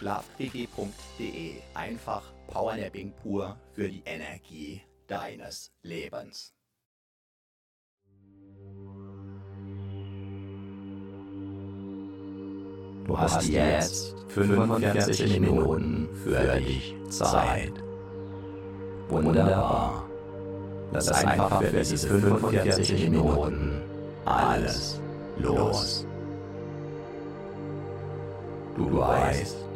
Schlafquickie.de. Einfach Powernapping pur für die Energie deines Lebens. Du hast jetzt 45 Minuten für dich Zeit. Wunderbar. Lass einfach für diese 45 Minuten alles los. Du weißt,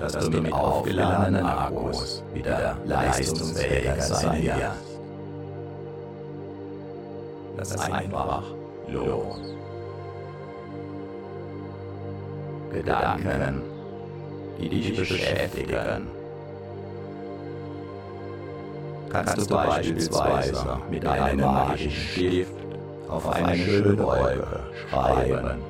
dass du mit aufgeladenen Akkus wieder leistungsfähiger sein wirst. Lass einfach los. Gedanken, die dich beschäftigen. Kannst du beispielsweise mit einem magischen Stift auf eine schöne Wolke schreiben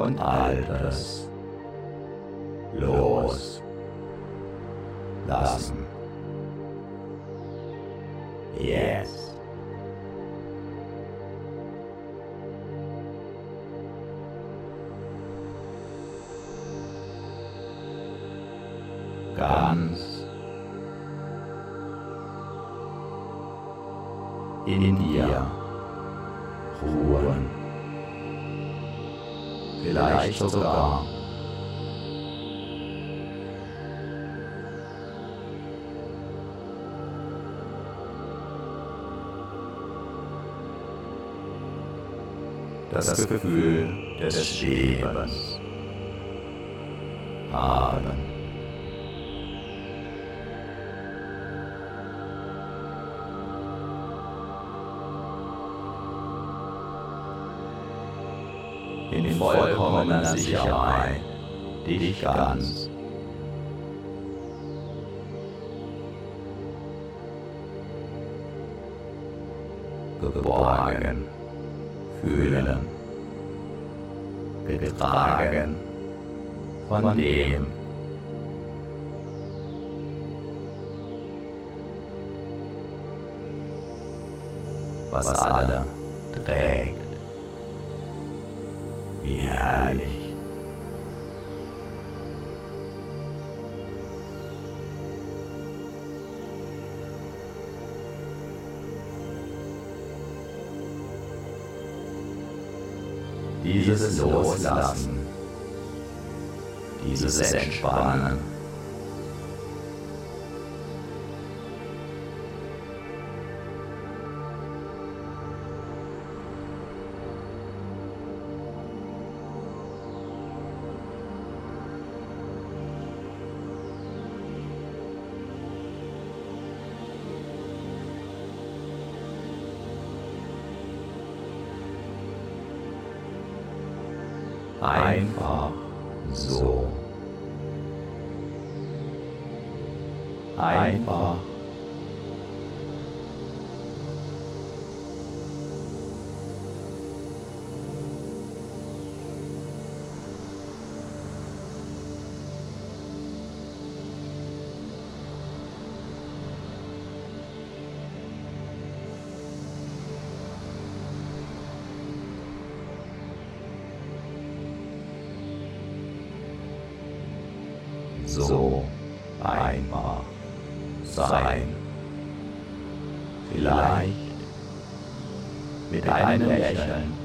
Und Altes das Gefühl des Schwebens haben. in vollkommener Sicherheit dich ganz. Geborgen fühlen, getragen von dem, was alle trägt. Wie herrlich. Dieses Loslassen, dieses Entspannen. So einfach sein. Vielleicht mit einem Lächeln.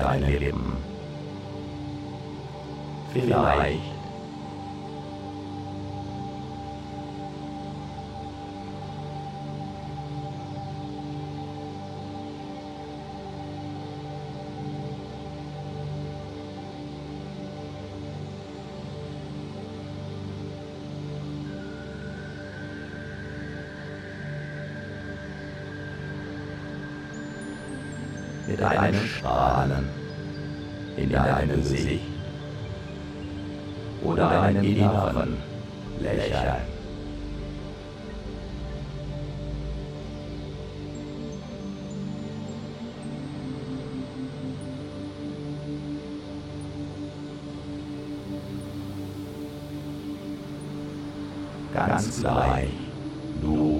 Auf deine Lippen. Vielleicht in deinem Gesicht oder einem inneren Lächeln. Ganz leicht, du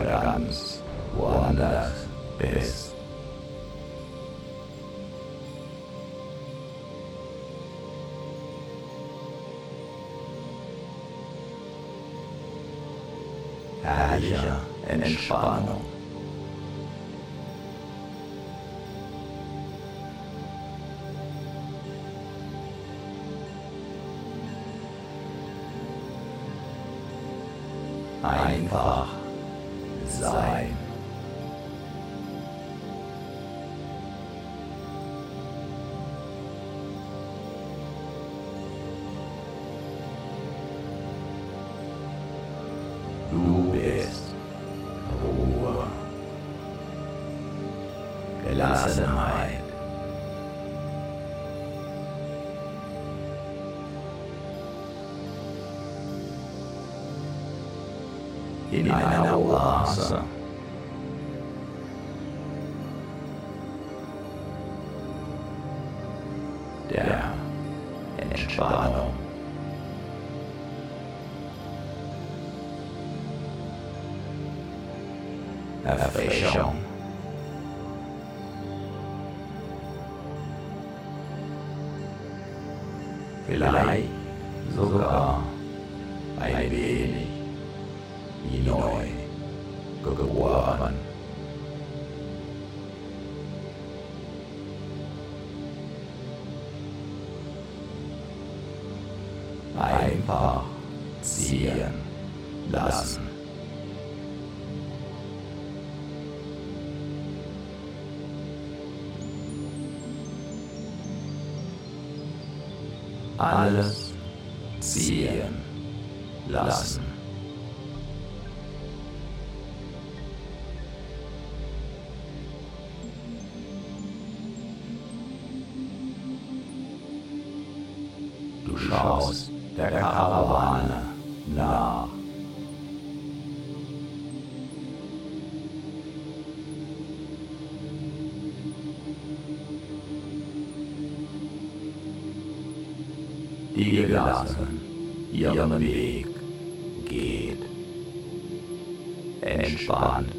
Oder ganz woanders bist. Herrliche Entspannung. Der Entspannung. Erfrischung. Vielleicht Alles Die gelassen ihren Weg geht. Entspannt.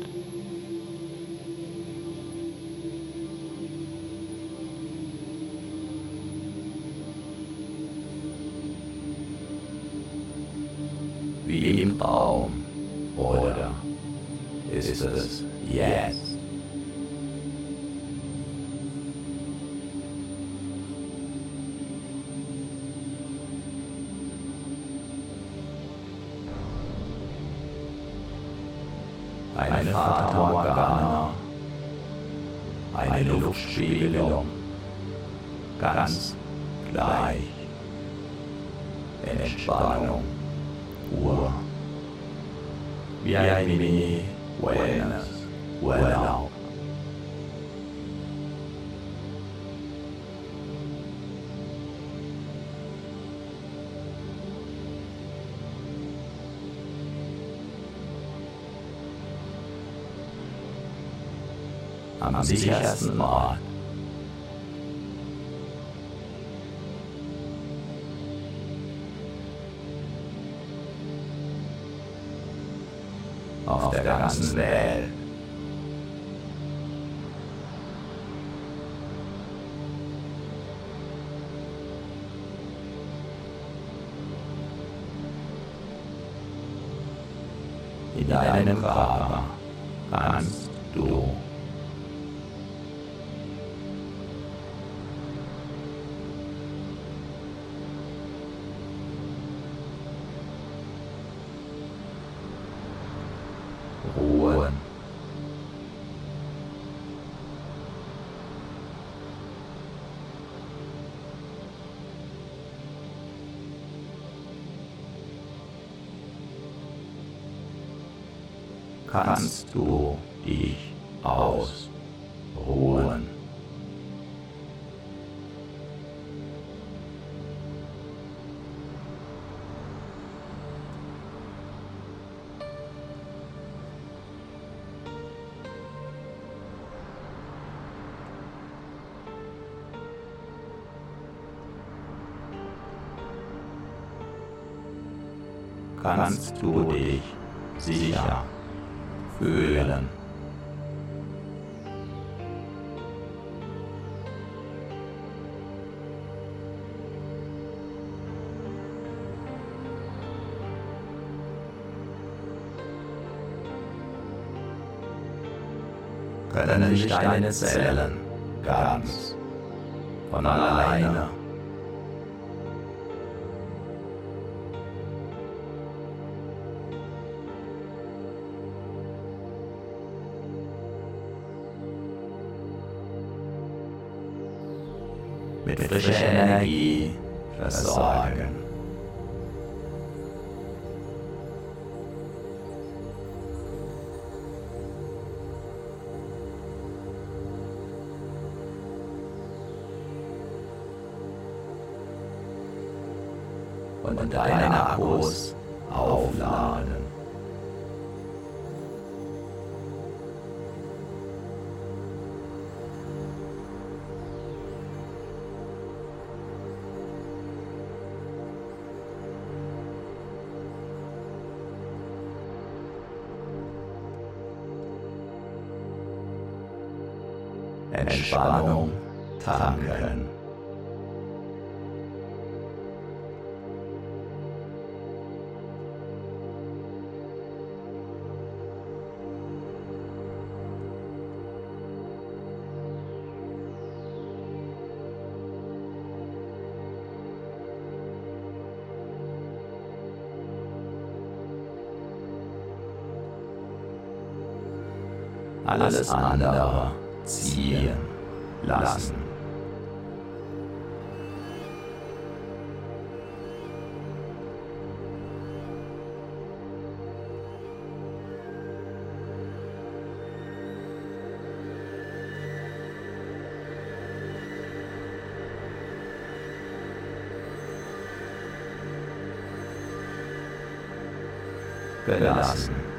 wie im Traum. Oder ist es jetzt? Sichersten Ort. Auf der ganzen Welt. Ruhen. Kannst du dich ausruhen? Du dich sicher fühlen. Können sich deine Zellen ganz von alleine mit frischer Energie versorgen. Und deine Akkus Entspannung tanken. Alles andere lassen. Gelassen.